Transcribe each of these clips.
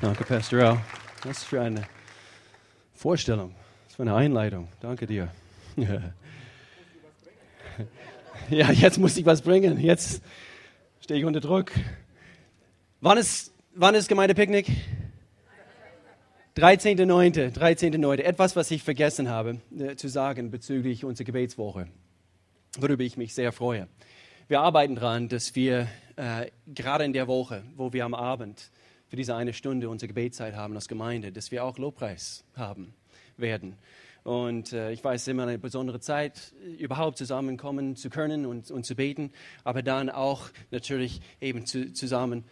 Danke, Pastor Al. Was für eine Vorstellung, was für eine Einleitung. Danke dir. Ja, jetzt muss ich was bringen. Jetzt stehe ich unter Druck. Wann ist, wann ist Gemeindepicknick? 13.9. 13.9. Etwas, was ich vergessen habe äh, zu sagen bezüglich unserer Gebetswoche, worüber ich mich sehr freue. Wir arbeiten daran, dass wir äh, gerade in der Woche, wo wir am Abend für diese eine Stunde unsere Gebetszeit haben als Gemeinde, dass wir auch Lobpreis haben werden. Und äh, ich weiß, es ist immer eine besondere Zeit, überhaupt zusammenkommen zu können und, und zu beten, aber dann auch natürlich eben zu, zusammen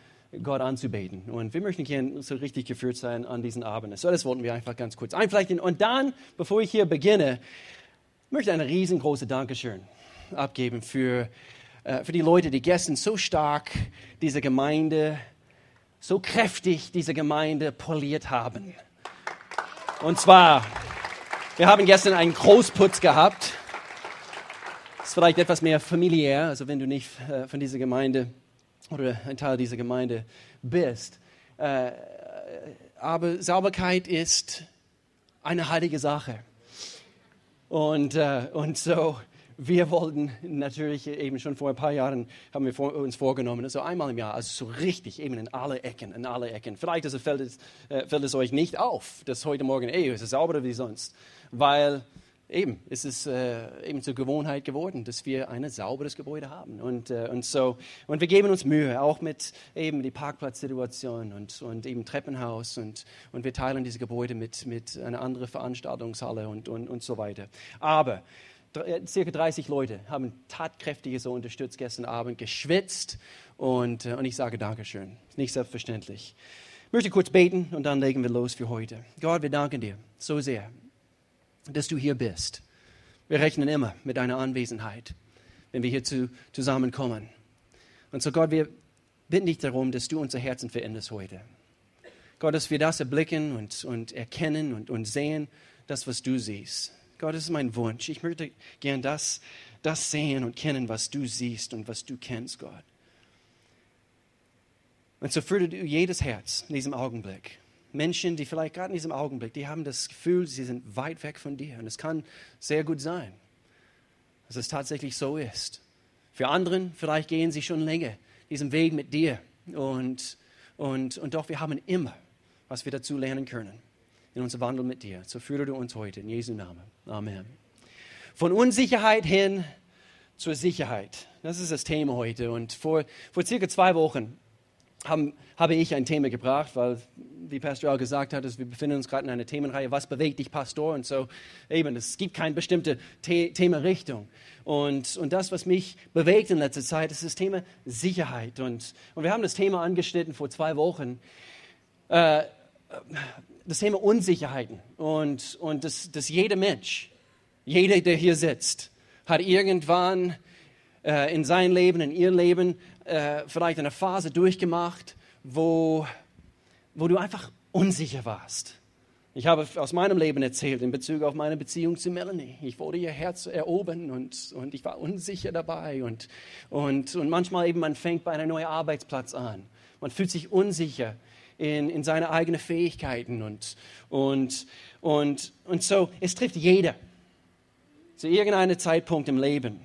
Gott anzubeten. Und wir möchten gerne so richtig geführt sein an diesen Abend. So, das wollten wir einfach ganz kurz einflechten. Und dann, bevor ich hier beginne, möchte ich ein riesengroßes Dankeschön abgeben für, äh, für die Leute, die gestern so stark diese Gemeinde so kräftig diese Gemeinde poliert haben. Und zwar, wir haben gestern einen Großputz gehabt. Das ist vielleicht etwas mehr familiär, also wenn du nicht äh, von dieser Gemeinde oder ein Teil dieser Gemeinde bist. Äh, aber Sauberkeit ist eine heilige Sache. Und, äh, und so wir wollten natürlich eben schon vor ein paar Jahren, haben wir vor, uns vorgenommen, also einmal im Jahr, also so richtig, eben in alle Ecken, in alle Ecken. Vielleicht also fällt, es, äh, fällt es euch nicht auf, dass heute Morgen, ey, es ist sauberer wie sonst, weil eben, es ist äh, eben zur Gewohnheit geworden, dass wir ein sauberes Gebäude haben. Und, äh, und, so, und wir geben uns Mühe, auch mit eben die Parkplatzsituation und, und eben Treppenhaus und, und wir teilen diese Gebäude mit, mit einer anderen Veranstaltungshalle und, und, und so weiter. Aber circa 30 Leute haben tatkräftig so unterstützt gestern Abend, geschwitzt und, äh, und ich sage Dankeschön. Nicht selbstverständlich. Ich möchte kurz beten und dann legen wir los für heute. Gott, wir danken dir so sehr, dass du hier bist. Wir rechnen immer mit deiner Anwesenheit, wenn wir hier zu, zusammenkommen. Und so Gott, wir bitten dich darum, dass du unser Herzen veränderst heute. Gott, dass wir das erblicken und, und erkennen und, und sehen, das, was du siehst. Gott, das ist mein Wunsch. Ich möchte gern das, das sehen und kennen, was du siehst und was du kennst, Gott. Und so führe du jedes Herz in diesem Augenblick. Menschen, die vielleicht gerade in diesem Augenblick, die haben das Gefühl, sie sind weit weg von dir. Und es kann sehr gut sein, dass es tatsächlich so ist. Für anderen, vielleicht gehen sie schon länger diesen Weg mit dir. Und, und, und doch, wir haben immer, was wir dazu lernen können in unser Wandel mit dir. So führe du uns heute in Jesu Namen. Amen. Von Unsicherheit hin zur Sicherheit. Das ist das Thema heute. Und vor, vor circa zwei Wochen haben, habe ich ein Thema gebracht, weil, wie Pastor auch gesagt hat, wir befinden uns gerade in einer Themenreihe, was bewegt dich, Pastor? Und so eben, es gibt keine bestimmte The Themarichtung. Und, und das, was mich bewegt in letzter Zeit, ist das Thema Sicherheit. Und, und wir haben das Thema angeschnitten vor zwei Wochen. Äh, das Thema Unsicherheiten und, und dass, dass jeder Mensch, jeder, der hier sitzt, hat irgendwann äh, in seinem Leben, in ihrem Leben äh, vielleicht eine Phase durchgemacht, wo, wo du einfach unsicher warst. Ich habe aus meinem Leben erzählt in Bezug auf meine Beziehung zu Melanie. Ich wollte ihr Herz erobern und, und ich war unsicher dabei. Und, und, und manchmal eben, man fängt bei einem neuen Arbeitsplatz an. Man fühlt sich unsicher in, in seine eigenen Fähigkeiten. Und, und, und, und so, es trifft jeder zu irgendeinem Zeitpunkt im Leben.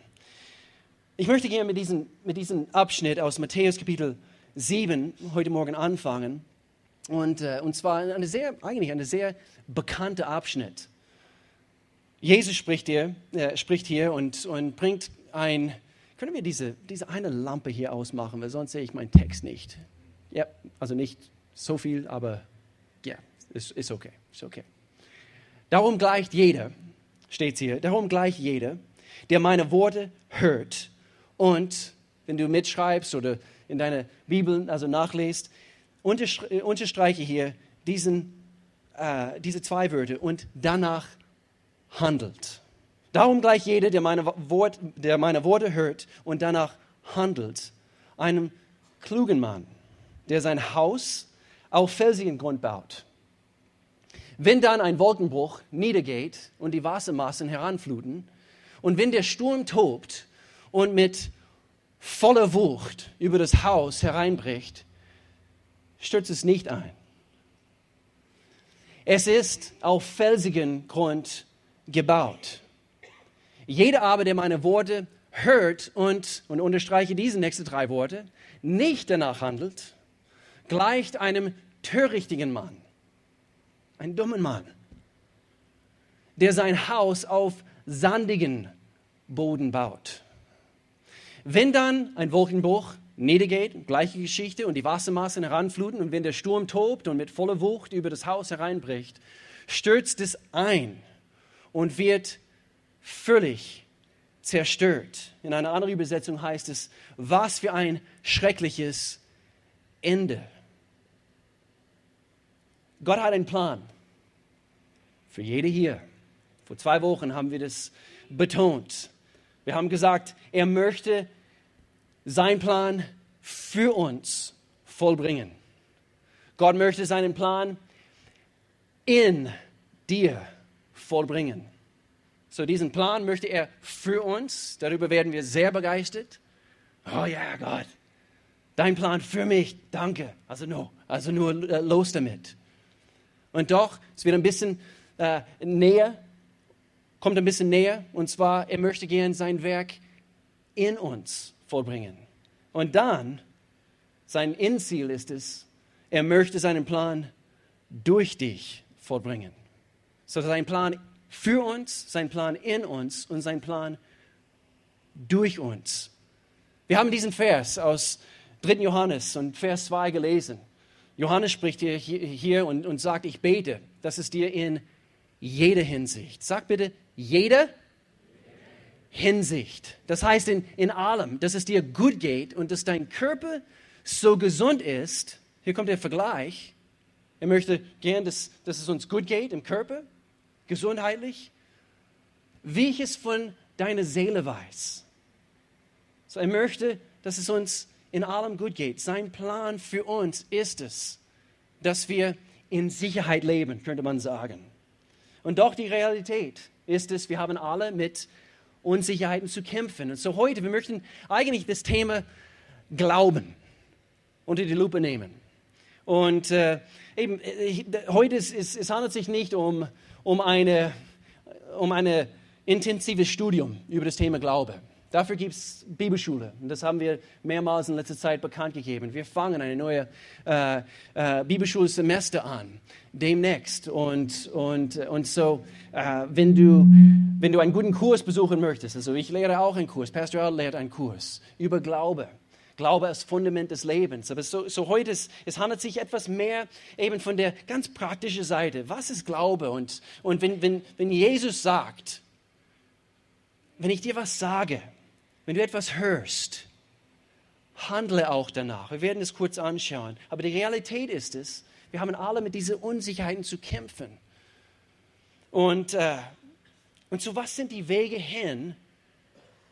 Ich möchte gerne mit diesem, mit diesem Abschnitt aus Matthäus Kapitel 7 heute Morgen anfangen. Und, äh, und zwar eine sehr, eigentlich ein sehr bekannter Abschnitt. Jesus spricht hier, äh, spricht hier und, und bringt ein, können wir diese, diese eine Lampe hier ausmachen, weil sonst sehe ich meinen Text nicht. Ja, also nicht so viel, aber ja, ist, ist okay, ist okay. Darum gleicht jeder, steht hier, darum gleicht jeder, der meine Worte hört und, wenn du mitschreibst oder in deiner Bibel also nachlest, unterstreiche hier diesen, äh, diese zwei Wörter und danach handelt. Darum gleich jeder, der meine, Wort, der meine Worte hört und danach handelt, einem klugen Mann, der sein Haus auf felsigen Grund baut. Wenn dann ein Wolkenbruch niedergeht und die Wassermassen heranfluten und wenn der Sturm tobt und mit voller Wucht über das Haus hereinbricht, stürzt es nicht ein, Es ist auf felsigen Grund gebaut. Jeder aber, der meine Worte hört und, und unterstreiche diese nächsten drei Worte, nicht danach handelt, gleicht einem törichtigen Mann, einen dummen Mann, der sein Haus auf sandigen Boden baut. Wenn dann ein Wolkenbruch niedergeht, gleiche Geschichte, und die Wassermassen heranfluten, und wenn der Sturm tobt und mit voller Wucht über das Haus hereinbricht, stürzt es ein und wird völlig zerstört. In einer anderen Übersetzung heißt es, was für ein schreckliches Ende. Gott hat einen Plan für jede hier. Vor zwei Wochen haben wir das betont. Wir haben gesagt, er möchte seinen Plan für uns vollbringen. Gott möchte seinen Plan in dir vollbringen. So diesen Plan möchte er für uns. Darüber werden wir sehr begeistert. Oh ja, Gott, dein Plan für mich, danke. Also no, also nur äh, los damit. Und doch, es wird ein bisschen äh, näher, kommt ein bisschen näher. Und zwar, er möchte gern sein Werk in uns vollbringen. Und dann, sein Endziel ist es, er möchte seinen Plan durch dich vollbringen. So sein Plan für uns, sein Plan in uns und sein Plan durch uns. Wir haben diesen Vers aus 3. Johannes und Vers 2 gelesen. Johannes spricht hier, hier und, und sagt, ich bete, dass es dir in jeder Hinsicht, sag bitte, jeder Hinsicht, das heißt in, in allem, dass es dir gut geht und dass dein Körper so gesund ist, hier kommt der Vergleich, er möchte gern, dass, dass es uns gut geht im Körper, gesundheitlich, wie ich es von deiner Seele weiß. So, er möchte, dass es uns in allem gut geht. Sein Plan für uns ist es, dass wir in Sicherheit leben, könnte man sagen. Und doch die Realität ist es, wir haben alle mit Unsicherheiten zu kämpfen. Und so heute, wir möchten eigentlich das Thema Glauben unter die Lupe nehmen. Und äh, eben, äh, heute ist, es, es handelt sich nicht um um, eine, um ein intensives Studium über das Thema Glaube. Dafür gibt es Bibelschule. Und das haben wir mehrmals in letzter Zeit bekannt gegeben. Wir fangen ein neues äh, äh, Bibelschulsemester an, demnächst. Und, und, und so, äh, wenn, du, wenn du einen guten Kurs besuchen möchtest, also ich lehre auch einen Kurs, Pastor Al lehrt einen Kurs über Glaube. Glaube als Fundament des Lebens. Aber so, so heute, ist, es handelt sich etwas mehr eben von der ganz praktischen Seite. Was ist Glaube? Und, und wenn, wenn, wenn Jesus sagt, wenn ich dir was sage, wenn du etwas hörst, handle auch danach. Wir werden es kurz anschauen. Aber die Realität ist es, wir haben alle mit diesen Unsicherheiten zu kämpfen. Und, äh, und so was sind die Wege hin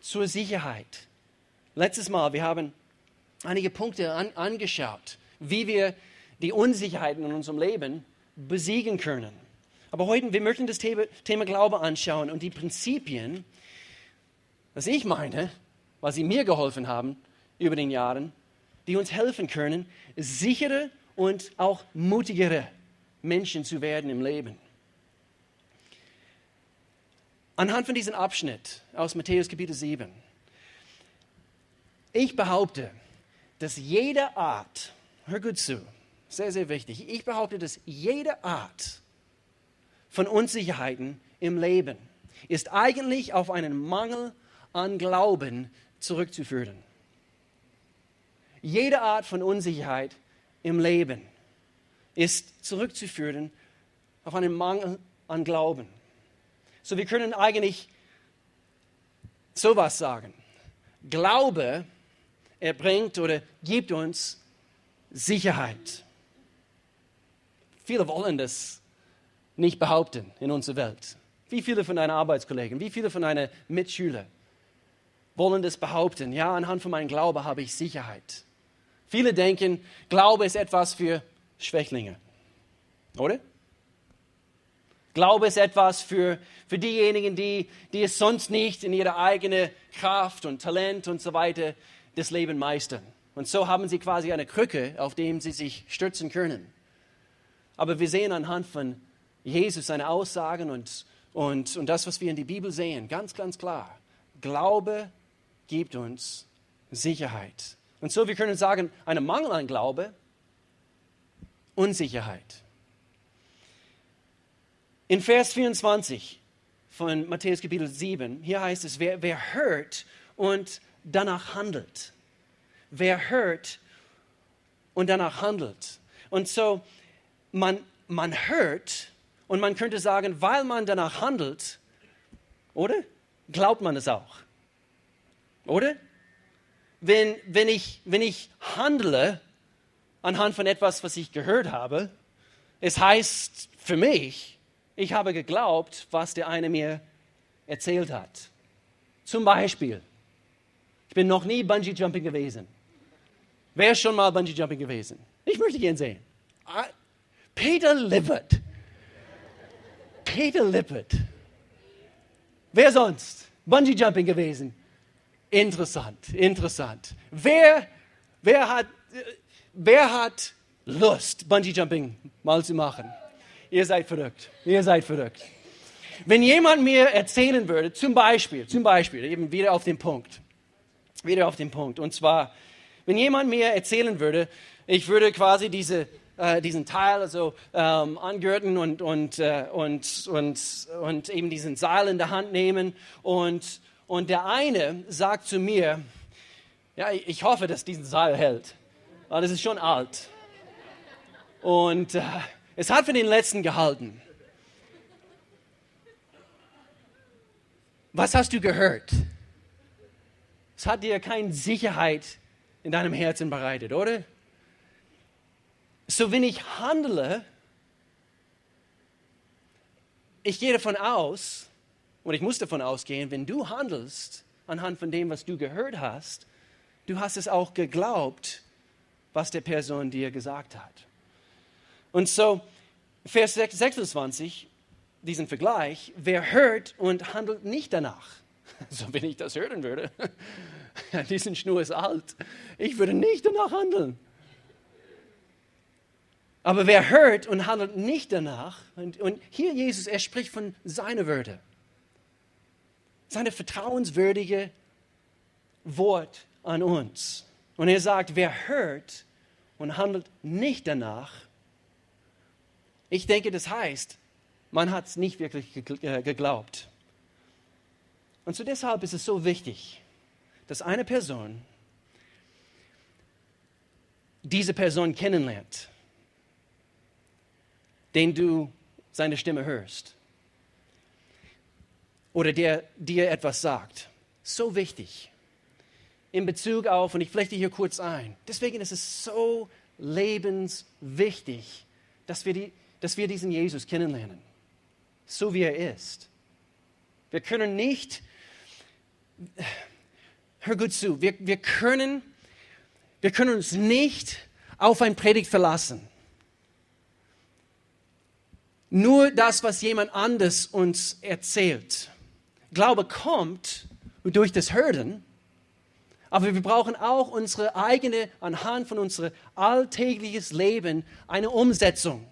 zur Sicherheit? Letztes Mal, wir haben einige Punkte an, angeschaut, wie wir die Unsicherheiten in unserem Leben besiegen können. Aber heute, wir möchten das Thema, Thema Glaube anschauen und die Prinzipien, was ich meine, was sie mir geholfen haben über den Jahren, die uns helfen können, sichere und auch mutigere Menschen zu werden im Leben. Anhand von diesem Abschnitt aus Matthäus Kapitel 7. Ich behaupte, dass jede Art, hör gut zu, sehr, sehr wichtig, ich behaupte, dass jede Art von Unsicherheiten im Leben ist eigentlich auf einen Mangel an Glauben zurückzuführen. Jede Art von Unsicherheit im Leben ist zurückzuführen auf einen Mangel an Glauben. So, wir können eigentlich sowas sagen. Glaube er bringt oder gibt uns Sicherheit. Viele wollen das nicht behaupten in unserer Welt. Wie viele von deinen Arbeitskollegen, wie viele von deinen Mitschülern wollen das behaupten? Ja, anhand von meinem Glaube habe ich Sicherheit. Viele denken, Glaube ist etwas für Schwächlinge. Oder? Glaube ist etwas für, für diejenigen, die, die es sonst nicht in ihrer eigenen Kraft und Talent und so weiter das Leben meistern. Und so haben sie quasi eine Krücke, auf der sie sich stürzen können. Aber wir sehen anhand von Jesus, seine Aussagen und, und, und das, was wir in die Bibel sehen, ganz, ganz klar. Glaube gibt uns Sicherheit. Und so, wir können sagen, ein Mangel an Glaube, Unsicherheit. In Vers 24 von Matthäus Kapitel 7, hier heißt es, wer, wer hört und danach handelt. Wer hört und danach handelt. Und so, man, man hört und man könnte sagen, weil man danach handelt, oder? Glaubt man es auch. Oder? Wenn, wenn, ich, wenn ich handle anhand von etwas, was ich gehört habe, es heißt für mich, ich habe geglaubt, was der eine mir erzählt hat. Zum Beispiel, ich bin noch nie Bungee Jumping gewesen. Wer ist schon mal Bungee Jumping gewesen? Ich möchte gern sehen. Ah, Peter Lippert. Peter Lippert. Wer sonst? Bungee Jumping gewesen. Interessant, interessant. Wer, wer, hat, wer hat Lust, Bungee Jumping mal zu machen? Ihr seid verrückt. Ihr seid verrückt. Wenn jemand mir erzählen würde, zum Beispiel, zum Beispiel, eben wieder auf den Punkt, wieder auf den Punkt, und zwar, wenn jemand mir erzählen würde, ich würde quasi diese, äh, diesen Teil also ähm, angürten und, und, äh, und, und, und eben diesen Seil in der Hand nehmen und, und der eine sagt zu mir, ja, ich hoffe, dass diesen Seil hält, weil das ist schon alt. Und äh, es hat für den letzten gehalten. Was hast du gehört? Es hat dir keine Sicherheit in deinem Herzen bereitet, oder? So, wenn ich handle, ich gehe davon aus, und ich muss davon ausgehen, wenn du handelst anhand von dem, was du gehört hast, du hast es auch geglaubt, was der Person dir gesagt hat. Und so, Vers 26, diesen Vergleich, wer hört und handelt nicht danach. So, wenn ich das hören würde, diesen Schnur ist alt, ich würde nicht danach handeln. Aber wer hört und handelt nicht danach, und, und hier Jesus, er spricht von seiner Würde, seine vertrauenswürdige Wort an uns. Und er sagt, wer hört und handelt nicht danach, ich denke, das heißt, man hat es nicht wirklich äh, geglaubt. Und so deshalb ist es so wichtig, dass eine Person diese Person kennenlernt den du seine Stimme hörst oder der dir etwas sagt. So wichtig in Bezug auf, und ich flechte hier kurz ein, deswegen ist es so lebenswichtig, dass wir, die, dass wir diesen Jesus kennenlernen, so wie er ist. Wir können nicht, hör gut zu, wir, wir, können, wir können uns nicht auf ein Predigt verlassen nur das, was jemand anders uns erzählt. Glaube kommt durch das Hören, aber wir brauchen auch unsere eigene, anhand von unserem alltägliches Leben, eine Umsetzung,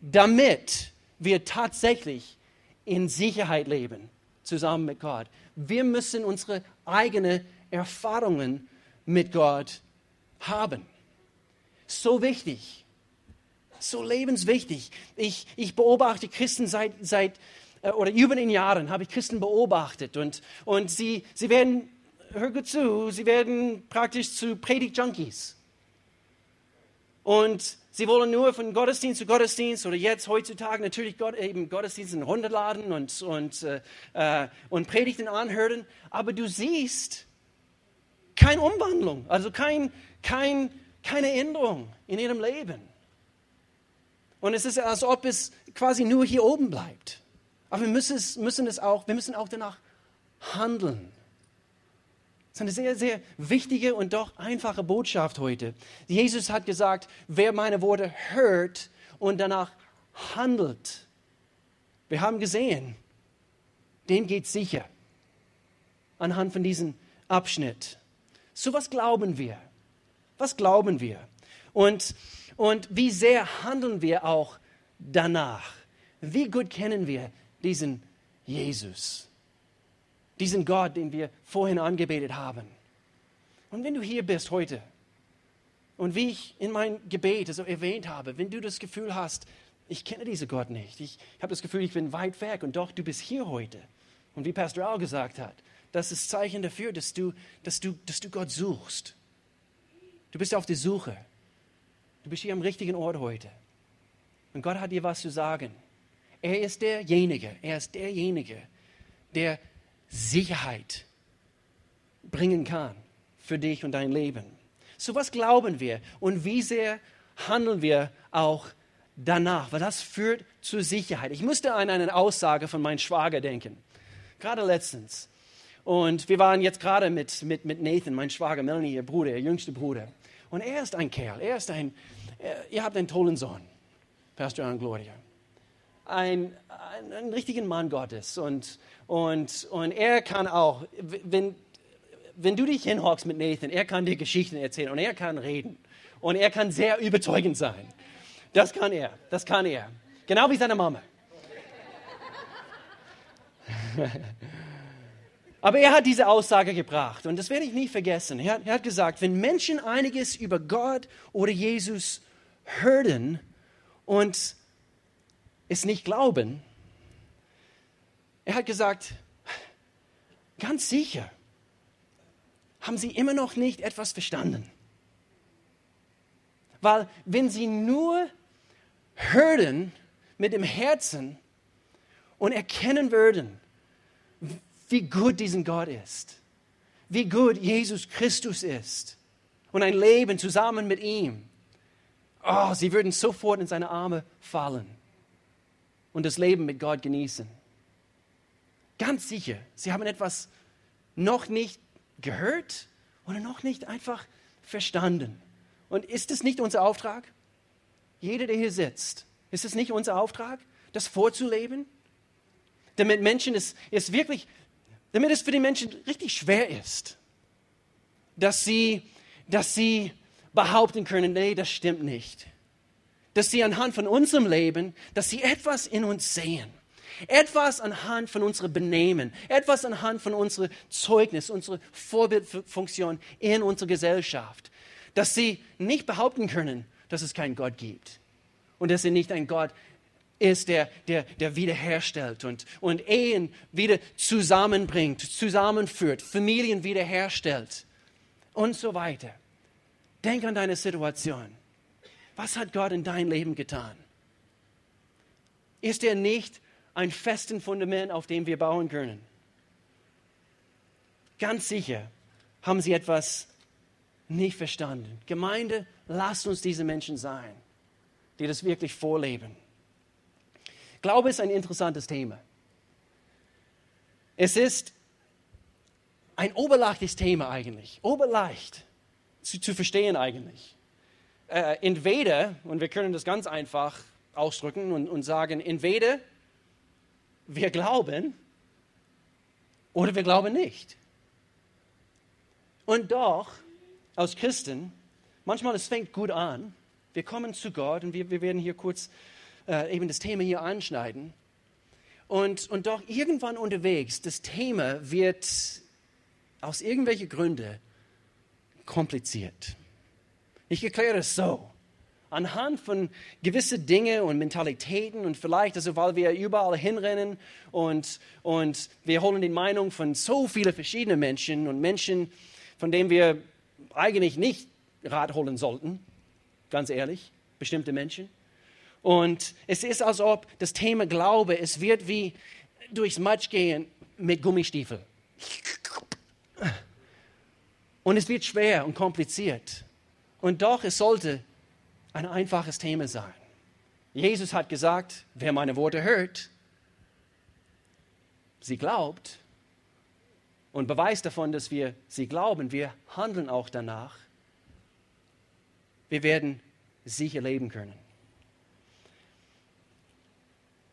damit wir tatsächlich in Sicherheit leben, zusammen mit Gott. Wir müssen unsere eigenen Erfahrungen mit Gott haben. So wichtig so lebenswichtig. Ich, ich beobachte Christen seit, seit oder über den Jahren habe ich Christen beobachtet und, und sie, sie werden, hör gut zu, sie werden praktisch zu Predigt-Junkies. Und sie wollen nur von Gottesdienst zu Gottesdienst oder jetzt heutzutage natürlich Gott, eben in runterladen und, und, äh, äh, und Predigten anhören. Aber du siehst keine Umwandlung, also kein, kein, keine Änderung in ihrem Leben. Und es ist, als ob es quasi nur hier oben bleibt. Aber wir müssen es, müssen es auch, wir müssen auch danach handeln. Das ist eine sehr, sehr wichtige und doch einfache Botschaft heute. Jesus hat gesagt, wer meine Worte hört und danach handelt. Wir haben gesehen, dem geht sicher anhand von diesem Abschnitt. So was glauben wir? Was glauben wir? Und und wie sehr handeln wir auch danach? wie gut kennen wir diesen Jesus? Diesen Gott, den wir vorhin angebetet haben. Und wenn du hier bist heute und wie ich in mein Gebet also erwähnt habe, wenn du das Gefühl hast, ich kenne diesen Gott nicht, ich habe das Gefühl, ich bin weit weg und doch du bist hier heute. Und wie Pastor Al gesagt hat, das ist Zeichen dafür, dass du, dass du, dass du Gott suchst. Du bist auf der Suche. Du bist hier am richtigen Ort heute. Und Gott hat dir was zu sagen. Er ist derjenige, er ist derjenige, der Sicherheit bringen kann für dich und dein Leben. So was glauben wir und wie sehr handeln wir auch danach, weil das führt zur Sicherheit. Ich musste an eine Aussage von meinem Schwager denken, gerade letztens. Und wir waren jetzt gerade mit, mit, mit Nathan, mein Schwager Melanie, ihr Bruder, ihr jüngster Bruder. Und er ist ein Kerl, er ist ein, er, ihr habt einen tollen Sohn, Pastor An Gloria. Ein, ein, ein richtigen Mann Gottes. Und, und, und er kann auch, wenn, wenn du dich hinhockst mit Nathan, er kann dir Geschichten erzählen und er kann reden. Und er kann sehr überzeugend sein. Das kann er, das kann er. Genau wie seine Mama. Aber er hat diese Aussage gebracht und das werde ich nie vergessen. Er er hat gesagt, wenn Menschen einiges über Gott oder Jesus hören und es nicht glauben, er hat gesagt, ganz sicher haben sie immer noch nicht etwas verstanden. Weil wenn sie nur hören mit dem Herzen und erkennen würden, wie gut diesen Gott ist, wie gut Jesus Christus ist und ein Leben zusammen mit ihm. Oh, sie würden sofort in seine Arme fallen und das Leben mit Gott genießen. Ganz sicher, sie haben etwas noch nicht gehört oder noch nicht einfach verstanden. Und ist es nicht unser Auftrag? Jeder, der hier sitzt, ist es nicht unser Auftrag, das vorzuleben? Damit Menschen es, es wirklich damit es für die Menschen richtig schwer ist, dass sie, dass sie behaupten können, nee, das stimmt nicht. Dass sie anhand von unserem Leben, dass sie etwas in uns sehen. Etwas anhand von unserem Benehmen, etwas anhand von unserem Zeugnis, unserer Vorbildfunktion in unserer Gesellschaft. Dass sie nicht behaupten können, dass es keinen Gott gibt. Und dass er nicht ein Gott ist, der, der, der wiederherstellt und, und Ehen wieder zusammenbringt, zusammenführt, Familien wiederherstellt und so weiter. Denk an deine Situation. Was hat Gott in dein Leben getan? Ist er nicht ein festes Fundament, auf dem wir bauen können? Ganz sicher haben sie etwas nicht verstanden. Gemeinde, lasst uns diese Menschen sein, die das wirklich vorleben. Glaube ist ein interessantes Thema. Es ist ein oberleichtes Thema eigentlich, oberleicht zu, zu verstehen eigentlich. Äh, entweder, und wir können das ganz einfach ausdrücken und, und sagen, entweder wir glauben oder wir glauben nicht. Und doch, als Christen, manchmal es fängt gut an, wir kommen zu Gott und wir, wir werden hier kurz äh, eben das Thema hier anschneiden. Und, und doch irgendwann unterwegs, das Thema wird aus irgendwelchen Gründen kompliziert. Ich erkläre es so. Anhand von gewissen Dingen und Mentalitäten und vielleicht, also weil wir überall hinrennen und, und wir holen die Meinung von so vielen verschiedenen Menschen und Menschen, von denen wir eigentlich nicht Rat holen sollten, ganz ehrlich, bestimmte Menschen. Und es ist, als ob das Thema Glaube, es wird wie durchs Matsch gehen mit Gummistiefel. Und es wird schwer und kompliziert. Und doch, es sollte ein einfaches Thema sein. Jesus hat gesagt, wer meine Worte hört, sie glaubt und Beweis davon, dass wir sie glauben, wir handeln auch danach, wir werden sicher leben können.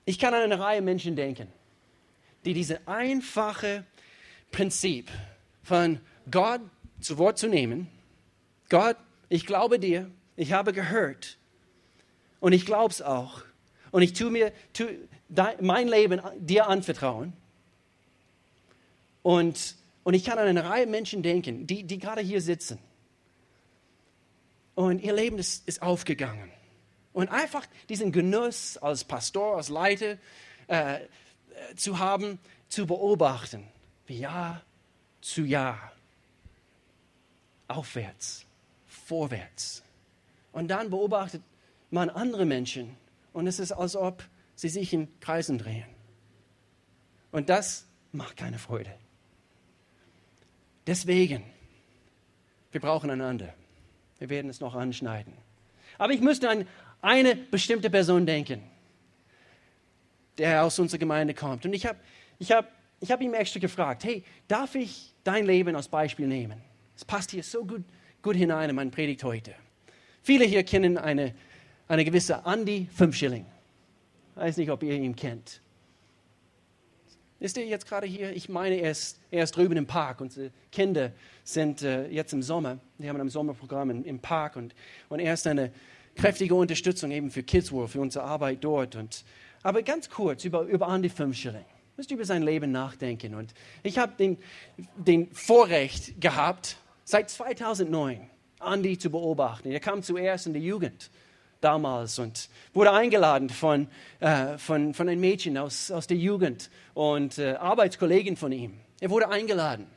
Ich kann an eine Reihe Menschen denken, die dieses einfache Prinzip von Gott zu Wort zu nehmen, Gott, ich glaube dir, ich habe gehört. Und ich glaube es auch. und ich tue mir tu, dein, mein Leben dir anvertrauen. Und, und ich kann an eine Reihe Menschen denken, die, die gerade hier sitzen. Und ihr Leben ist, ist aufgegangen. Und einfach diesen Genuss als Pastor, als Leiter äh, zu haben, zu beobachten, wie Jahr zu Jahr, aufwärts, vorwärts. Und dann beobachtet man andere Menschen und es ist, als ob sie sich in Kreisen drehen. Und das macht keine Freude. Deswegen, wir brauchen einander. Wir werden es noch anschneiden. Aber ich müsste an eine bestimmte Person denken, der aus unserer Gemeinde kommt. Und ich habe ich hab, ich hab ihm extra gefragt, hey, darf ich dein Leben als Beispiel nehmen? Es passt hier so gut, gut hinein in meine Predigt heute. Viele hier kennen eine, eine gewisse Andy Fünfschilling. Ich weiß nicht, ob ihr ihn kennt. Ist er jetzt gerade hier? Ich meine, er ist, er ist drüben im Park. Unsere Kinder sind äh, jetzt im Sommer. Wir haben ein Sommerprogramm im, im, Park und, und er ist eine kräftige Unterstützung eben für Kids World, für unsere Arbeit dort. Und, aber ganz kurz über, über Andy Fünfschilling. Müsst über sein Leben nachdenken. Und ich habe den, den Vorrecht gehabt, seit 2009 Andy zu beobachten. Er kam zuerst in die Jugend damals und wurde eingeladen von, äh, von, von einem Mädchen aus, aus der Jugend und äh, Arbeitskollegin von ihm. Er wurde eingeladen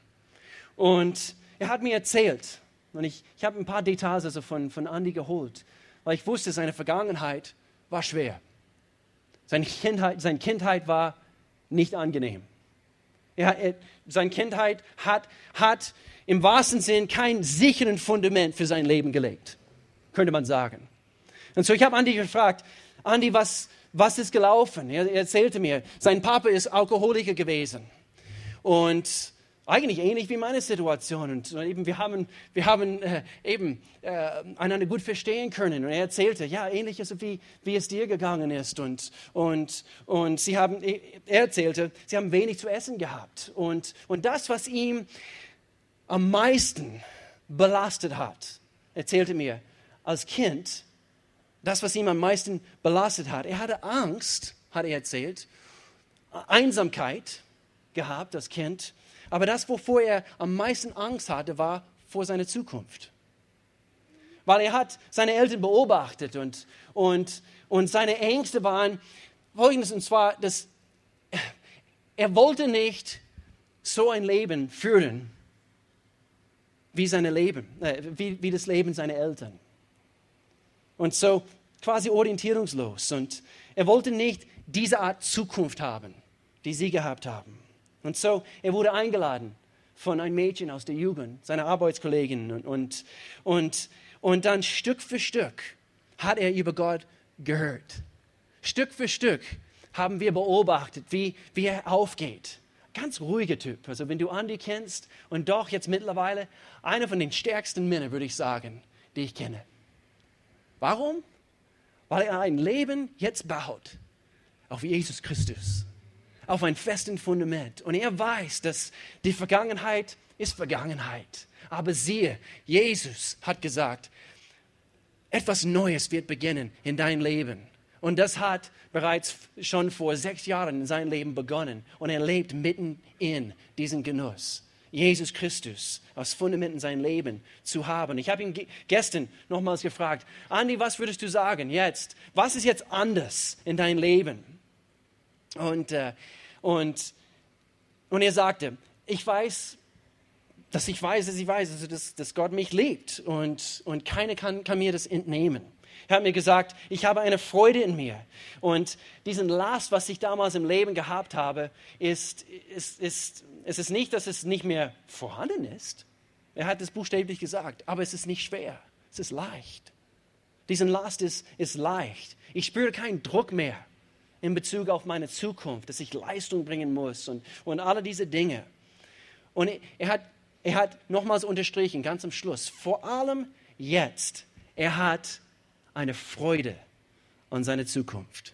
und er hat mir erzählt, und ich, ich habe ein paar Details also von, von Andy geholt, weil ich wusste, seine Vergangenheit war schwer. Seine Kindheit, seine Kindheit war nicht angenehm. Er, er, seine Kindheit hat, hat im wahrsten Sinn kein sicheren Fundament für sein Leben gelegt, könnte man sagen. Und so ich habe Andi gefragt, Andi, was, was ist gelaufen? Er, er erzählte mir, sein Papa ist Alkoholiker gewesen. Und eigentlich ähnlich wie meine Situation. Und eben, wir haben, wir haben äh, eben äh, einander gut verstehen können. Und er erzählte, ja, ähnliches wie, wie es dir gegangen ist. Und, und, und sie haben, er erzählte, sie haben wenig zu essen gehabt. Und, und das, was ihm am meisten belastet hat, erzählte mir, als Kind das, was ihn am meisten belastet hat. Er hatte Angst, hat er erzählt, Einsamkeit gehabt, das Kind. Aber das, wovor er am meisten Angst hatte, war vor seiner Zukunft. Weil er hat seine Eltern beobachtet und, und, und seine Ängste waren folgendes, und zwar, dass er wollte nicht so ein Leben führen, wie, seine Leben, äh, wie, wie das Leben seiner Eltern. Und so quasi orientierungslos. Und er wollte nicht diese Art Zukunft haben, die sie gehabt haben. Und so, er wurde eingeladen von einem Mädchen aus der Jugend, seiner Arbeitskollegin. Und, und, und, und dann Stück für Stück hat er über Gott gehört. Stück für Stück haben wir beobachtet, wie, wie er aufgeht. Ganz ruhiger Typ. Also wenn du Andy kennst und doch jetzt mittlerweile einer von den stärksten Männern, würde ich sagen, die ich kenne. Warum? Weil er ein Leben jetzt baut auf Jesus Christus, auf ein festen Fundament. Und er weiß, dass die Vergangenheit ist Vergangenheit. Aber siehe, Jesus hat gesagt, etwas Neues wird beginnen in dein Leben. Und das hat bereits schon vor sechs Jahren in seinem Leben begonnen. Und er lebt mitten in diesem Genuss. Jesus Christus als Fundament in sein Leben zu haben. Ich habe ihn gestern nochmals gefragt, Andi, was würdest du sagen jetzt? Was ist jetzt anders in deinem Leben? Und, äh, und, und er sagte, ich weiß, dass ich weiß, dass ich weiß, dass Gott mich liebt und, und keiner kann, kann mir das entnehmen. Er hat mir gesagt, ich habe eine Freude in mir. Und diesen Last, was ich damals im Leben gehabt habe, ist, ist, ist, es ist nicht, dass es nicht mehr vorhanden ist. Er hat es buchstäblich gesagt, aber es ist nicht schwer. Es ist leicht. Diesen Last ist, ist leicht. Ich spüre keinen Druck mehr in Bezug auf meine Zukunft, dass ich Leistung bringen muss und, und alle diese Dinge. Und er hat, er hat nochmals unterstrichen, ganz am Schluss, vor allem jetzt, er hat eine Freude an seine Zukunft.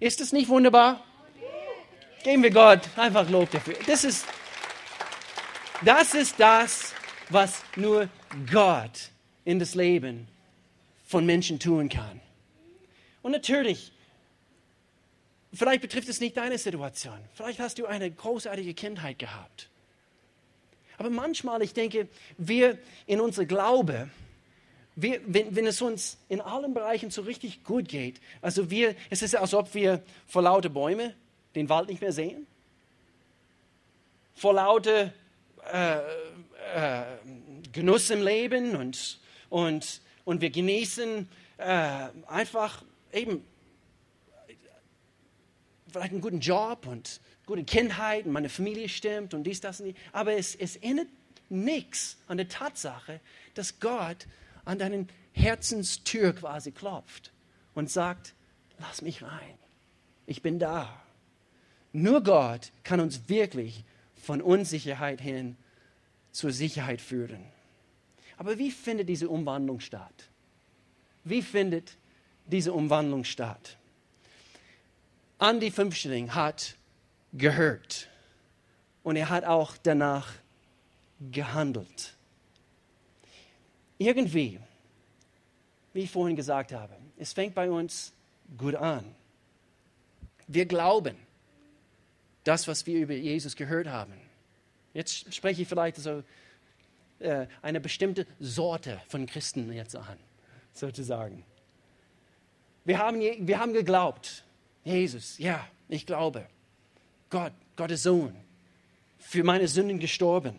Ist es nicht wunderbar? Geben wir Gott einfach Lob dafür. Das ist, das ist das, was nur Gott in das Leben von Menschen tun kann. Und natürlich, Vielleicht betrifft es nicht deine Situation. Vielleicht hast du eine großartige Kindheit gehabt. Aber manchmal, ich denke, wir in unser Glaube, wir, wenn, wenn, es uns in allen Bereichen so richtig gut geht, also wir, es ist, als ob wir vor lauter Bäume den Wald nicht mehr sehen, vor lauter äh, äh, Genuss im Leben und, und, und wir genießen äh, einfach eben vielleicht einen guten Job und gute Kindheit und meine Familie stimmt und dies, das und dies. Aber es, es ändert nichts an der Tatsache, dass Gott an deinen Herzenstür quasi klopft und sagt, lass mich rein. Ich bin da. Nur Gott kann uns wirklich von Unsicherheit hin zur Sicherheit führen. Aber wie findet diese Umwandlung statt? Wie findet diese Umwandlung statt? Andi Fünfschilling hat gehört und er hat auch danach gehandelt. Irgendwie, wie ich vorhin gesagt habe, es fängt bei uns gut an. Wir glauben das, was wir über Jesus gehört haben. Jetzt spreche ich vielleicht so äh, eine bestimmte Sorte von Christen jetzt an, sozusagen. Wir haben, wir haben geglaubt, Jesus, ja, ich glaube. Gott, Gottes Sohn, für meine Sünden gestorben.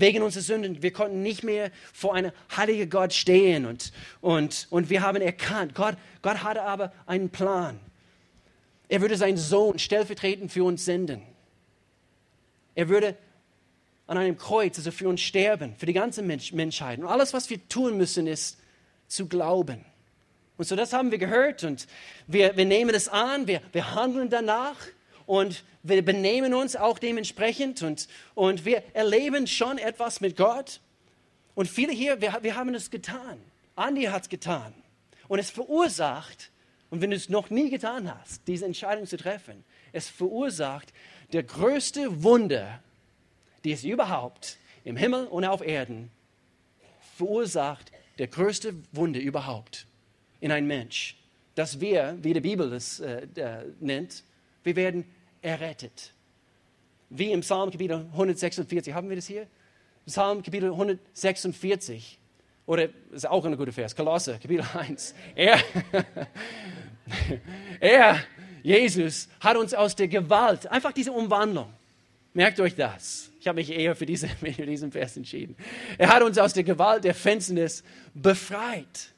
Wegen unserer Sünden, wir konnten nicht mehr vor einem heiligen Gott stehen und, und, und wir haben erkannt, Gott, Gott hatte aber einen Plan. Er würde seinen Sohn stellvertretend für uns senden. Er würde an einem Kreuz, also für uns sterben, für die ganze Mensch Menschheit. Und alles, was wir tun müssen, ist zu glauben. Und so das haben wir gehört und wir, wir nehmen es an, wir, wir handeln danach und wir benehmen uns auch dementsprechend und, und wir erleben schon etwas mit Gott. Und viele hier, wir, wir haben es getan. Andi hat es getan. Und es verursacht, und wenn du es noch nie getan hast, diese Entscheidung zu treffen, es verursacht der größte Wunder, die es überhaupt im Himmel und auf Erden verursacht, der größte Wunder überhaupt in ein Mensch, dass wir, wie die Bibel es äh, äh, nennt, wir werden errettet. Wie im Psalm Kapitel 146, haben wir das hier? Psalm Kapitel 146, oder ist auch ein guter Vers, Kolosse, Kapitel 1. Er, er, Jesus, hat uns aus der Gewalt, einfach diese Umwandlung, merkt euch das. Ich habe mich eher für, diese, für diesen Vers entschieden. Er hat uns aus der Gewalt der Finsternis befreit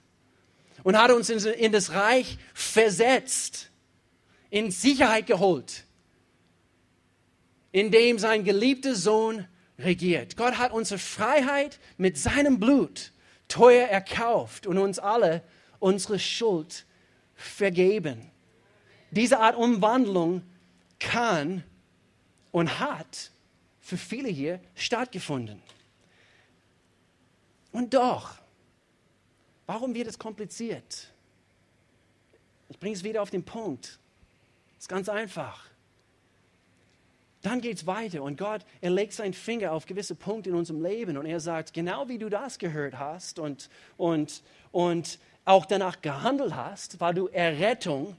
und hat uns in das Reich versetzt, in Sicherheit geholt, in dem sein geliebter Sohn regiert. Gott hat unsere Freiheit mit seinem Blut teuer erkauft und uns alle unsere Schuld vergeben. Diese Art Umwandlung kann und hat für viele hier stattgefunden. Und doch, Warum wird es kompliziert? Ich bringe es wieder auf den Punkt. Es ist ganz einfach. Dann geht es weiter und Gott, er legt seinen Finger auf gewisse Punkte in unserem Leben und er sagt, genau wie du das gehört hast und, und, und auch danach gehandelt hast, weil du Errettung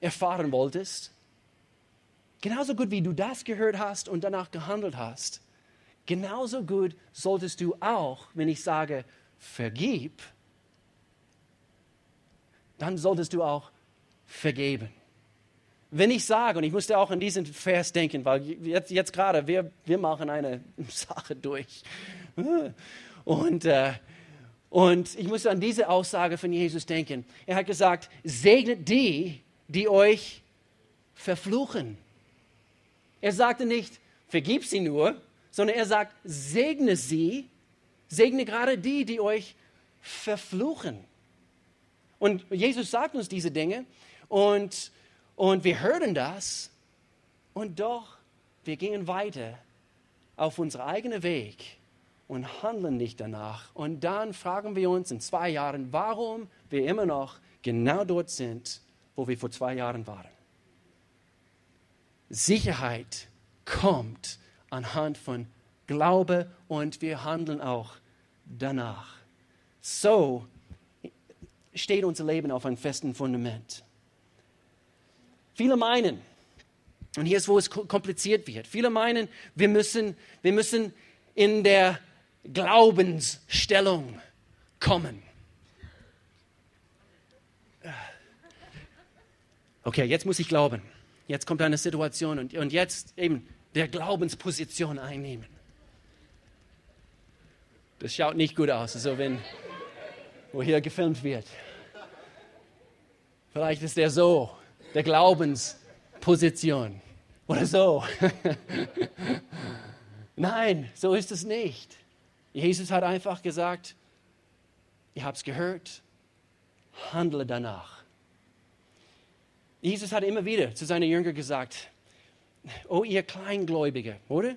erfahren wolltest, genauso gut wie du das gehört hast und danach gehandelt hast, genauso gut solltest du auch, wenn ich sage, vergib, dann solltest du auch vergeben. Wenn ich sage, und ich musste auch an diesen Vers denken, weil jetzt, jetzt gerade, wir, wir machen eine Sache durch. Und, äh, und ich musste an diese Aussage von Jesus denken. Er hat gesagt, segnet die, die euch verfluchen. Er sagte nicht, vergib sie nur, sondern er sagt, segne sie, Segne gerade die, die euch verfluchen. Und Jesus sagt uns diese Dinge und, und wir hören das und doch, wir gehen weiter auf unseren eigenen Weg und handeln nicht danach. Und dann fragen wir uns in zwei Jahren, warum wir immer noch genau dort sind, wo wir vor zwei Jahren waren. Sicherheit kommt anhand von Glaube und wir handeln auch danach. So steht unser Leben auf einem festen Fundament. Viele meinen, und hier ist, wo es kompliziert wird, viele meinen, wir müssen, wir müssen in der Glaubensstellung kommen. Okay, jetzt muss ich glauben. Jetzt kommt eine Situation und, und jetzt eben der Glaubensposition einnehmen. Das schaut nicht gut aus, so wenn, wo hier gefilmt wird. Vielleicht ist der so, der Glaubensposition. Oder so. Nein, so ist es nicht. Jesus hat einfach gesagt, ihr habt es gehört, handle danach. Jesus hat immer wieder zu seinen Jüngern gesagt, oh ihr Kleingläubige, oder?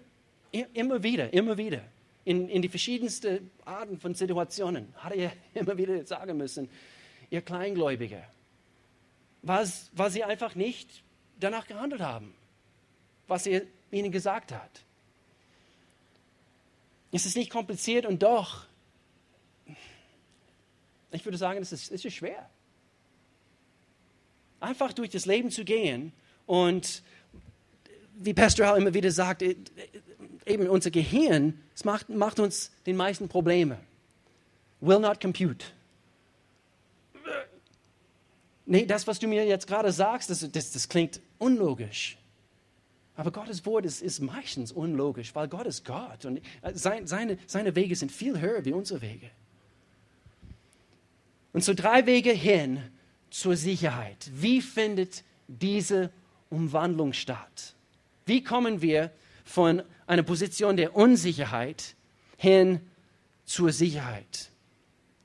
Immer wieder, immer wieder. In, in die verschiedensten Arten von Situationen hat er immer wieder sagen müssen, ihr Kleingläubige, weil, weil sie einfach nicht danach gehandelt haben, was er ihnen gesagt hat. Es ist nicht kompliziert und doch, ich würde sagen, es ist, es ist schwer. Einfach durch das Leben zu gehen und wie Pastor Hall immer wieder sagt, äh, eben unser Gehirn, es macht, macht uns den meisten Probleme. Will not compute. Nee, das, was du mir jetzt gerade sagst, das, das, das klingt unlogisch. Aber Gottes Wort ist, ist, meistens unlogisch, weil Gott ist Gott und äh, sein, seine, seine Wege sind viel höher wie unsere Wege. Und so drei Wege hin zur Sicherheit. Wie findet diese Umwandlung statt? Wie kommen wir von einer Position der Unsicherheit hin zur Sicherheit?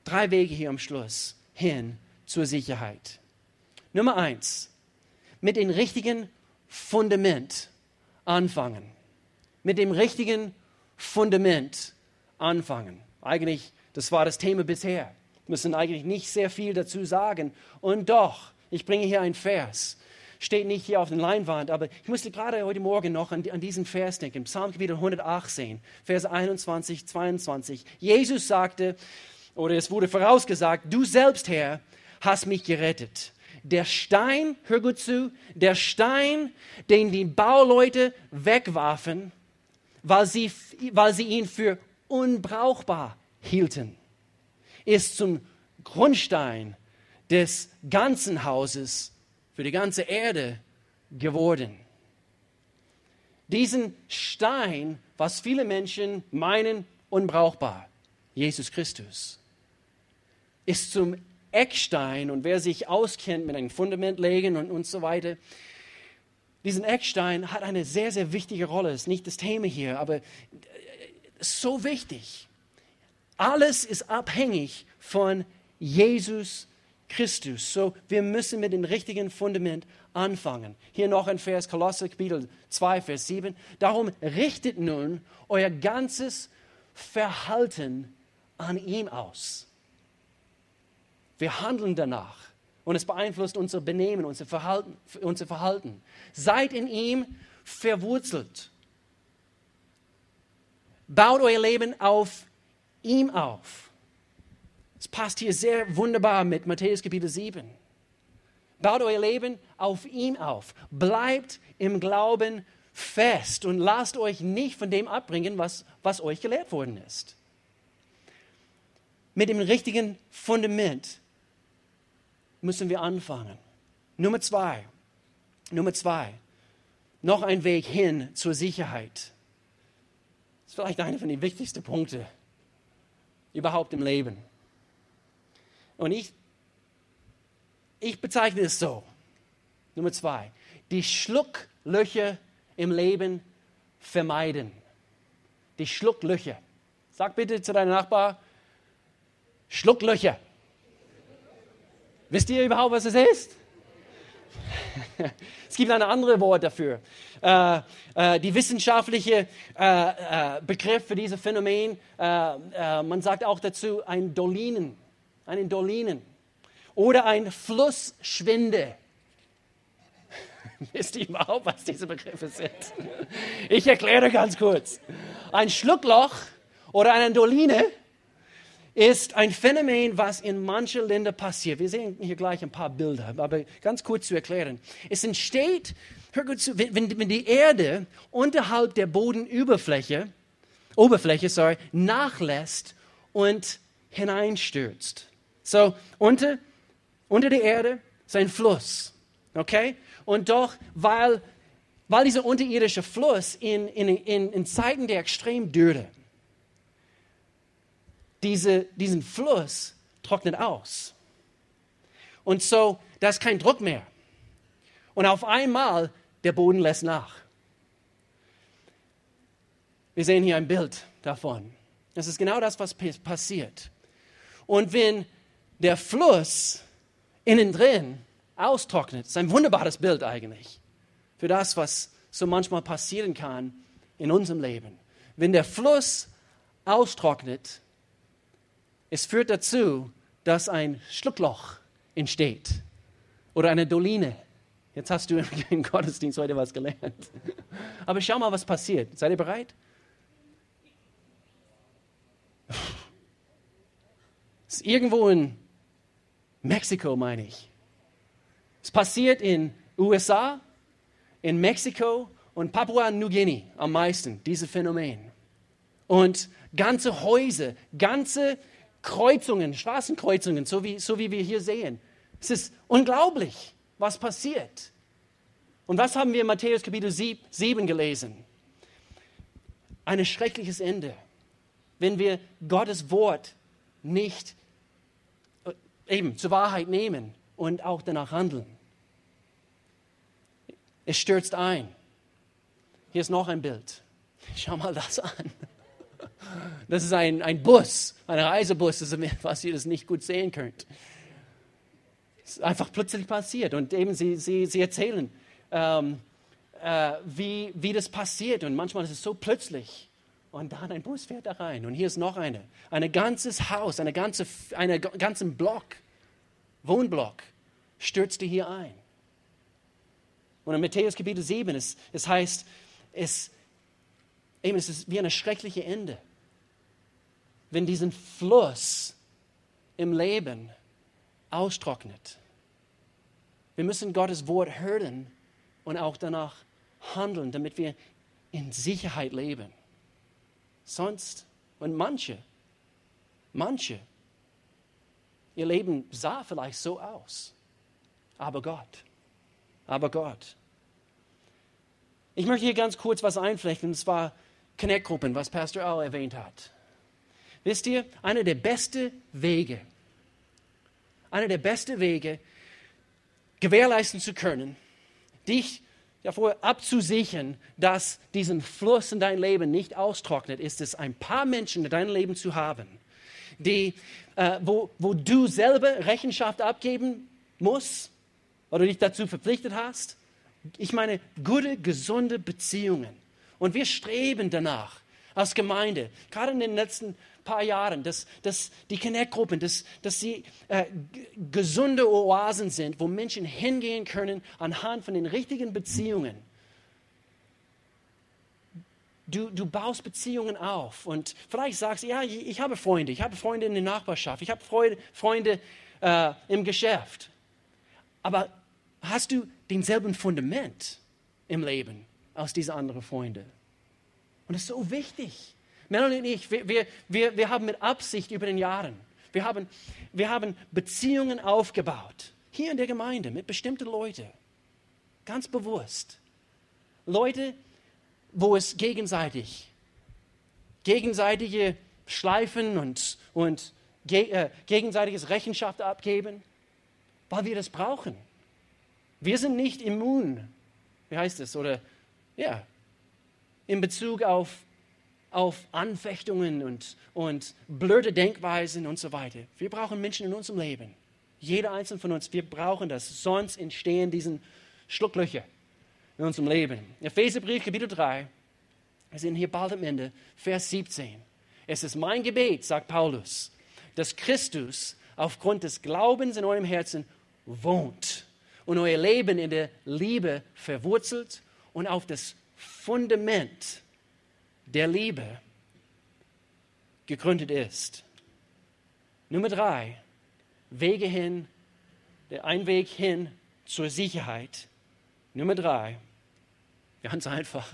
Drei Wege hier am Schluss hin zur Sicherheit. Nummer eins, mit dem richtigen Fundament anfangen. Mit dem richtigen Fundament anfangen. Eigentlich, das war das Thema bisher. Wir müssen eigentlich nicht sehr viel dazu sagen. Und doch, ich bringe hier einen Vers. Steht nicht hier auf der Leinwand, aber ich musste gerade heute Morgen noch an, an diesen Vers denken. Psalmkapitel 118, Vers 21, 22. Jesus sagte, oder es wurde vorausgesagt, du selbst, Herr, hast mich gerettet. Der Stein, hör gut zu, der Stein, den die Bauleute wegwarfen, weil sie, weil sie ihn für unbrauchbar hielten ist zum Grundstein des ganzen Hauses für die ganze Erde geworden. Diesen Stein, was viele Menschen meinen unbrauchbar, Jesus Christus, ist zum Eckstein und wer sich auskennt mit einem Fundament legen und, und so weiter, diesen Eckstein hat eine sehr, sehr wichtige Rolle. Ist nicht das Thema hier, aber so wichtig. Alles ist abhängig von Jesus Christus. So, wir müssen mit dem richtigen Fundament anfangen. Hier noch ein Vers, Kolosser Kapitel 2, Vers 7. Darum richtet nun euer ganzes Verhalten an ihm aus. Wir handeln danach und es beeinflusst unser Benehmen, unser Verhalten. Unser Verhalten. Seid in ihm verwurzelt. Baut euer Leben auf ihm auf. Es passt hier sehr wunderbar mit Matthäus Kapitel 7. Baut euer Leben auf ihm auf. Bleibt im Glauben fest und lasst euch nicht von dem abbringen, was, was euch gelehrt worden ist. Mit dem richtigen Fundament müssen wir anfangen. Nummer zwei. Nummer zwei. Noch ein Weg hin zur Sicherheit. Das ist vielleicht einer von den wichtigsten Punkten überhaupt im Leben. Und ich, ich bezeichne es so. Nummer zwei, die Schlucklöcher im Leben vermeiden. Die Schlucklöcher. Sag bitte zu deinem Nachbar, Schlucklöcher. Wisst ihr überhaupt, was es ist? es gibt ein anderes Wort dafür. Äh, äh, die wissenschaftliche äh, äh Begriff für dieses Phänomen, äh, äh, man sagt auch dazu ein Dolinen, einen Dolinen oder ein Flussschwinde. Wisst ihr überhaupt, was diese Begriffe sind? Ich erkläre ganz kurz. Ein Schluckloch oder eine Doline ist ein Phänomen, was in manchen Ländern passiert. Wir sehen hier gleich ein paar Bilder, aber ganz kurz zu erklären. Es entsteht, hör gut zu, wenn, wenn die Erde unterhalb der Bodenüberfläche, Oberfläche, sorry, nachlässt und hineinstürzt. So, unter, unter der Erde ist ein Fluss, okay? Und doch, weil, weil dieser unterirdische Fluss in, in, in, in Zeiten der extremen Dürre, diese, diesen Fluss trocknet aus. Und so, da ist kein Druck mehr. Und auf einmal, der Boden lässt nach. Wir sehen hier ein Bild davon. Das ist genau das, was passiert. Und wenn der Fluss innen drin austrocknet, ist ein wunderbares Bild eigentlich für das, was so manchmal passieren kann in unserem Leben. Wenn der Fluss austrocknet, es führt dazu, dass ein Schluckloch entsteht oder eine Doline. Jetzt hast du im Gottesdienst heute was gelernt. Aber schau mal, was passiert. Seid ihr bereit? Es ist irgendwo in Mexiko, meine ich. Es passiert in USA, in Mexiko und Papua-Neuguinea am meisten, dieses Phänomen. Und ganze Häuser, ganze Kreuzungen, Straßenkreuzungen, so wie, so wie wir hier sehen. Es ist unglaublich, was passiert. Und was haben wir in Matthäus Kapitel 7 gelesen? Ein schreckliches Ende, wenn wir Gottes Wort nicht äh, eben zur Wahrheit nehmen und auch danach handeln. Es stürzt ein. Hier ist noch ein Bild. Schau mal das an. Das ist ein, ein Bus, ein Reisebus, was ihr das nicht gut sehen könnt. Es ist einfach plötzlich passiert und eben sie, sie, sie erzählen, ähm, äh, wie, wie das passiert und manchmal ist es so plötzlich. Und dann ein Bus fährt da rein und hier ist noch eine. Ein ganzes Haus, eine ganze, einen ganzen Block, Wohnblock, stürzte hier ein. Und in Matthäus Kapitel 7, es, es heißt, es, eben, es ist wie ein schreckliches Ende wenn diesen Fluss im Leben austrocknet. Wir müssen Gottes Wort hören und auch danach handeln, damit wir in Sicherheit leben. Sonst, und manche, manche, ihr Leben sah vielleicht so aus, aber Gott, aber Gott. Ich möchte hier ganz kurz was einflechten, und zwar Connect-Gruppen, was Pastor Al erwähnt hat. Wisst ihr, einer der besten Wege, einer der besten Wege, gewährleisten zu können, dich davor abzusichern, dass diesen Fluss in dein Leben nicht austrocknet, ist es, ein paar Menschen in deinem Leben zu haben, die, äh, wo, wo du selber Rechenschaft abgeben musst oder dich dazu verpflichtet hast. Ich meine, gute, gesunde Beziehungen. Und wir streben danach als Gemeinde, gerade in den letzten paar Jahren, dass, dass die Connect-Gruppen, dass, dass sie äh, gesunde Oasen sind, wo Menschen hingehen können anhand von den richtigen Beziehungen. Du, du baust Beziehungen auf und vielleicht sagst du, ja, ich, ich habe Freunde, ich habe Freunde in der Nachbarschaft, ich habe Freunde, Freunde äh, im Geschäft. Aber hast du denselben Fundament im Leben als diese anderen Freunde? Und das ist so wichtig. Melanie und ich, wir, wir, wir, haben mit Absicht über den Jahren, wir haben, wir haben Beziehungen aufgebaut. Hier in der Gemeinde mit bestimmten Leuten. Ganz bewusst. Leute, wo es gegenseitig, gegenseitige Schleifen und, und ge, äh, gegenseitiges Rechenschaft abgeben, weil wir das brauchen. Wir sind nicht immun, wie heißt es, oder ja, in Bezug auf auf Anfechtungen und, und blöde Denkweisen und so weiter. Wir brauchen Menschen in unserem Leben. Jeder einzelne von uns, wir brauchen das. Sonst entstehen diese Schlucklöcher in unserem Leben. Epheserbrief, Kapitel 3, wir sind hier bald am Ende, Vers 17. Es ist mein Gebet, sagt Paulus, dass Christus aufgrund des Glaubens in eurem Herzen wohnt und euer Leben in der Liebe verwurzelt und auf das Fundament der Liebe gegründet ist. Nummer drei, Wege hin, ein Weg hin zur Sicherheit. Nummer drei, ganz einfach,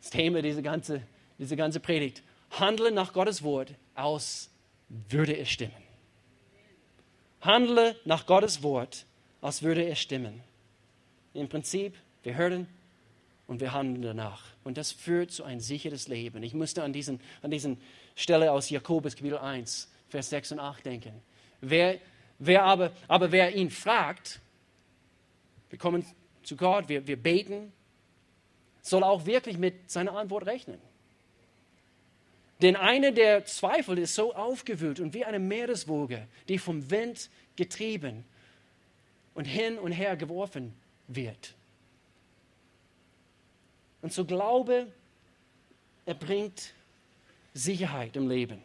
das Thema dieser ganze, diese ganze Predigt. Handle nach Gottes Wort aus, würde es stimmen. Handle nach Gottes Wort, als würde es stimmen. Im Prinzip, wir hören und wir handeln danach. Und das führt zu ein sicheres Leben. Ich musste an diesen, an diesen Stelle aus Jakobus Kapitel 1, Vers 6 und 8 denken. Wer, wer aber, aber wer ihn fragt, wir kommen zu Gott, wir, wir beten, soll auch wirklich mit seiner Antwort rechnen. Denn einer, der zweifelt, ist so aufgewühlt und wie eine Meereswoge, die vom Wind getrieben und hin und her geworfen wird. Und so Glaube, er bringt Sicherheit im Leben.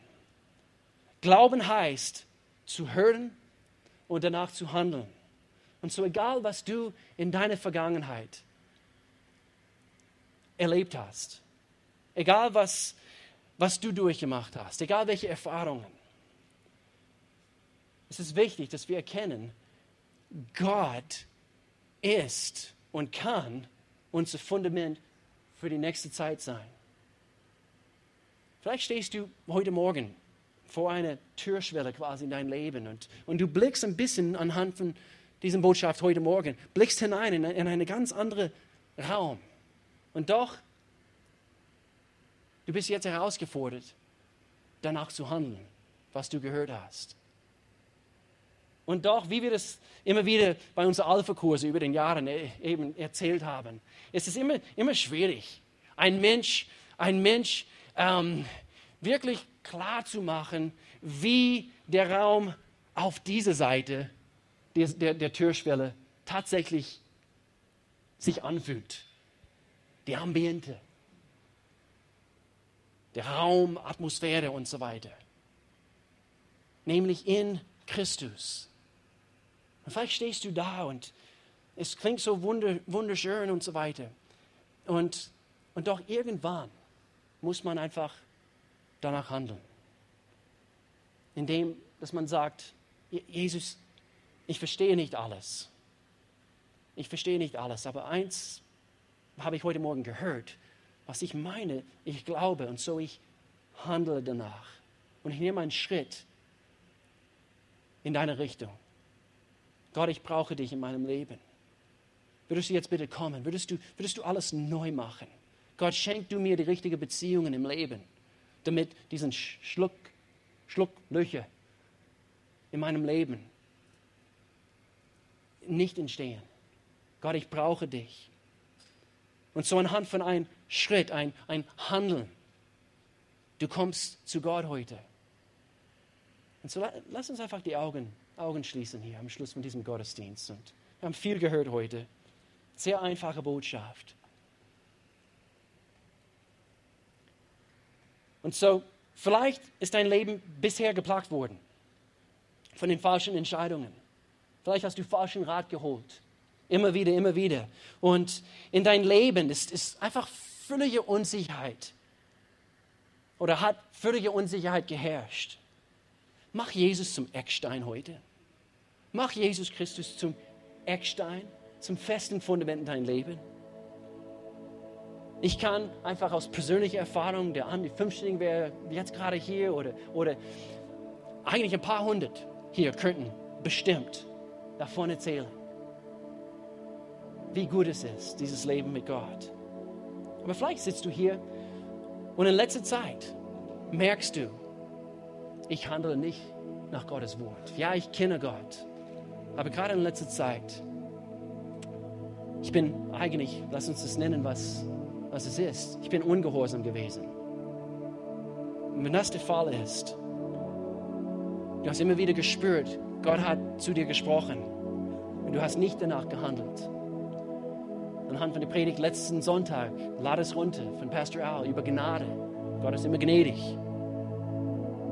Glauben heißt, zu hören und danach zu handeln. Und so egal, was du in deiner Vergangenheit erlebt hast, egal was, was du durchgemacht hast, egal welche Erfahrungen, es ist wichtig, dass wir erkennen, Gott ist und kann unser Fundament für die nächste Zeit sein. Vielleicht stehst du heute Morgen vor einer Türschwelle quasi in dein Leben und, und du blickst ein bisschen anhand von dieser Botschaft heute Morgen, blickst hinein in, in einen ganz anderen Raum. Und doch, du bist jetzt herausgefordert, danach zu handeln, was du gehört hast. Und doch, wie wir das immer wieder bei unseren Alpha-Kursen über den Jahren äh, eben erzählt haben, ist es immer, immer schwierig, ein Mensch, ein Mensch ähm, wirklich klar zu machen, wie der Raum auf dieser Seite der, der, der Türschwelle tatsächlich sich anfühlt. Die Ambiente, der Raum, Atmosphäre und so weiter. Nämlich in Christus. Und vielleicht stehst du da und es klingt so wunderschön und so weiter. Und, und doch irgendwann muss man einfach danach handeln. Indem, dass man sagt, Jesus, ich verstehe nicht alles. Ich verstehe nicht alles, aber eins habe ich heute Morgen gehört, was ich meine, ich glaube und so ich handle danach. Und ich nehme einen Schritt in deine Richtung. Gott, ich brauche dich in meinem Leben. Würdest du jetzt bitte kommen? Würdest du, würdest du alles neu machen? Gott, schenk du mir die richtigen Beziehungen im Leben, damit diesen Schluck, Schlucklöcher in meinem Leben nicht entstehen. Gott, ich brauche dich. Und so anhand von einem Schritt, ein, ein Handeln, du kommst zu Gott heute. Und so lass uns einfach die Augen Augen schließen hier am Schluss von diesem Gottesdienst. Und wir haben viel gehört heute. Sehr einfache Botschaft. Und so, vielleicht ist dein Leben bisher geplagt worden von den falschen Entscheidungen. Vielleicht hast du falschen Rat geholt. Immer wieder, immer wieder. Und in dein Leben ist, ist einfach völlige Unsicherheit. Oder hat völlige Unsicherheit geherrscht. Mach Jesus zum Eckstein heute. Mach Jesus Christus zum Eckstein, zum festen Fundament in dein Leben. Ich kann einfach aus persönlicher Erfahrung, der Andi Fünfstelling wäre jetzt gerade hier oder, oder eigentlich ein paar hundert hier könnten bestimmt davon erzählen, wie gut es ist, dieses Leben mit Gott. Aber vielleicht sitzt du hier und in letzter Zeit merkst du, ich handle nicht nach Gottes Wort. Ja, ich kenne Gott. Aber gerade in letzter Zeit, ich bin eigentlich, lass uns das nennen, was, was es ist. Ich bin ungehorsam gewesen. Und wenn das der Fall ist, du hast immer wieder gespürt, Gott hat zu dir gesprochen und du hast nicht danach gehandelt. Anhand von der Predigt letzten Sonntag, lade es runter von Pastor Al über Gnade. Gott ist immer gnädig.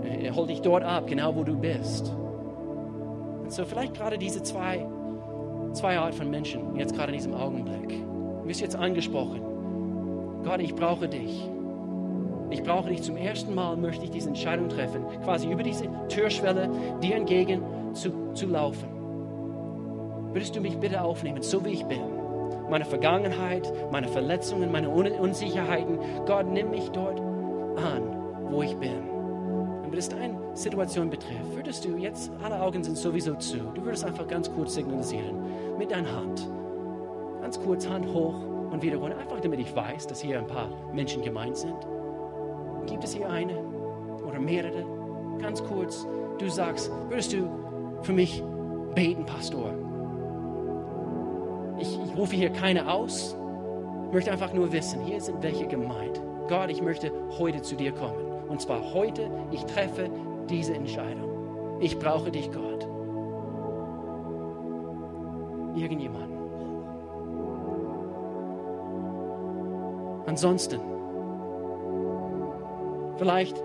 Er holt dich dort ab, genau wo du bist. So vielleicht gerade diese zwei, zwei Art von Menschen, jetzt gerade in diesem Augenblick. Du bist jetzt angesprochen. Gott, ich brauche dich. ich brauche dich zum ersten Mal, möchte ich diese Entscheidung treffen, quasi über diese Türschwelle dir entgegen zu, zu laufen. Würdest du mich bitte aufnehmen, so wie ich bin? Meine Vergangenheit, meine Verletzungen, meine Unsicherheiten. Gott, nimm mich dort an, wo ich bin. Und wenn es deine Situation betrifft, würdest du jetzt, alle Augen sind sowieso zu, du würdest einfach ganz kurz signalisieren mit deiner Hand. Ganz kurz Hand hoch und wieder runter, einfach damit ich weiß, dass hier ein paar Menschen gemeint sind. Gibt es hier eine oder mehrere? Ganz kurz, du sagst, würdest du für mich beten, Pastor? Ich, ich rufe hier keine aus, möchte einfach nur wissen, hier sind welche gemeint. Gott, ich möchte heute zu dir kommen. Und zwar heute, ich treffe diese Entscheidung. Ich brauche dich, Gott. Irgendjemand. Ansonsten, vielleicht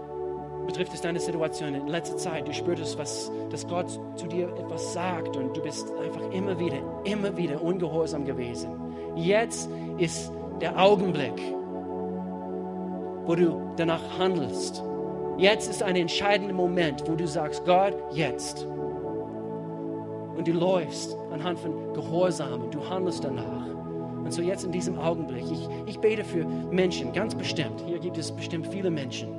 betrifft es deine Situation in letzter Zeit. Du spürst, was, dass Gott zu dir etwas sagt und du bist einfach immer wieder, immer wieder ungehorsam gewesen. Jetzt ist der Augenblick, wo du danach handelst. Jetzt ist ein entscheidender Moment, wo du sagst, Gott, jetzt. Und du läufst anhand von Gehorsam und du handelst danach. Und so jetzt in diesem Augenblick, ich, ich bete für Menschen, ganz bestimmt. Hier gibt es bestimmt viele Menschen,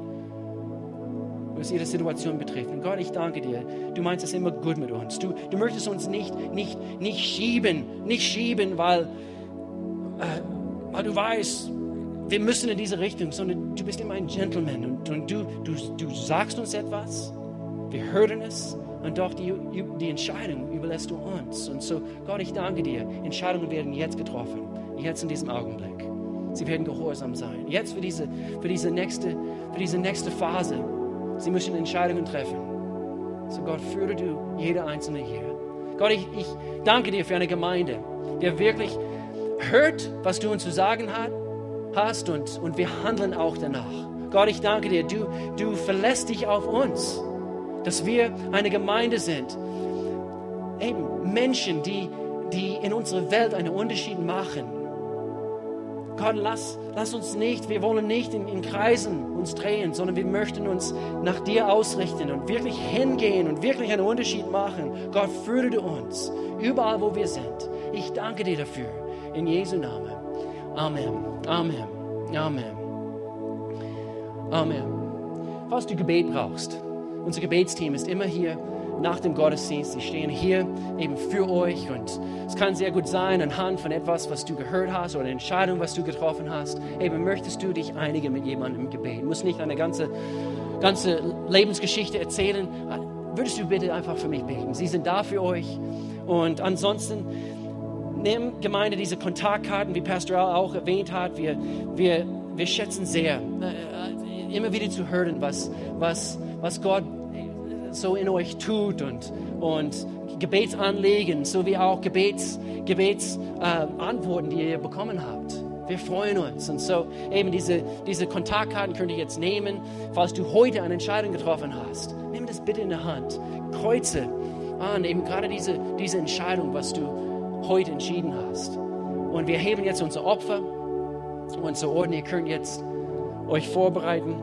was ihre Situation betrifft. Und Gott, ich danke dir. Du meinst es immer gut mit uns. Du, du möchtest uns nicht, nicht, nicht schieben, nicht schieben, weil, äh, weil du weißt, wir müssen in diese Richtung, sondern du bist immer ein Gentleman und, und du, du, du sagst uns etwas, wir hören es und doch die, die Entscheidung überlässt du uns. Und so, Gott, ich danke dir. Entscheidungen werden jetzt getroffen, jetzt in diesem Augenblick. Sie werden gehorsam sein. Jetzt für diese, für diese, nächste, für diese nächste Phase. Sie müssen Entscheidungen treffen. So, Gott, führe du jede Einzelne hier. Gott, ich, ich danke dir für eine Gemeinde, die wirklich hört, was du uns zu sagen hast hast und, und wir handeln auch danach. Gott, ich danke dir, du, du verlässt dich auf uns, dass wir eine Gemeinde sind. Eben Menschen, die, die in unserer Welt einen Unterschied machen. Gott, lass, lass uns nicht, wir wollen nicht in, in Kreisen uns drehen, sondern wir möchten uns nach dir ausrichten und wirklich hingehen und wirklich einen Unterschied machen. Gott, führe uns überall, wo wir sind. Ich danke dir dafür. In Jesu Namen. Amen. Amen. Amen. Amen. Falls du Gebet brauchst, unser Gebetsteam ist immer hier nach dem Gottesdienst. Sie stehen hier eben für euch und es kann sehr gut sein anhand von etwas, was du gehört hast oder eine Entscheidung, was du getroffen hast. Eben möchtest du dich einigen mit jemandem im Gebet. Du musst nicht eine ganze, ganze Lebensgeschichte erzählen. Würdest du bitte einfach für mich beten? Sie sind da für euch und ansonsten nimm Gemeinde diese Kontaktkarten, wie Pastor auch erwähnt hat. Wir, wir, wir schätzen sehr, äh, immer wieder zu hören, was, was, was Gott so in euch tut und, und Gebetsanliegen sowie auch Gebetsantworten, Gebets, äh, die ihr bekommen habt. Wir freuen uns. Und so eben diese, diese Kontaktkarten könnt ihr jetzt nehmen, falls du heute eine Entscheidung getroffen hast. Nimm das bitte in der Hand. Kreuze an, eben gerade diese, diese Entscheidung, was du heute entschieden hast. Und wir heben jetzt unser Opfer, unser Orden. Ihr könnt jetzt euch vorbereiten.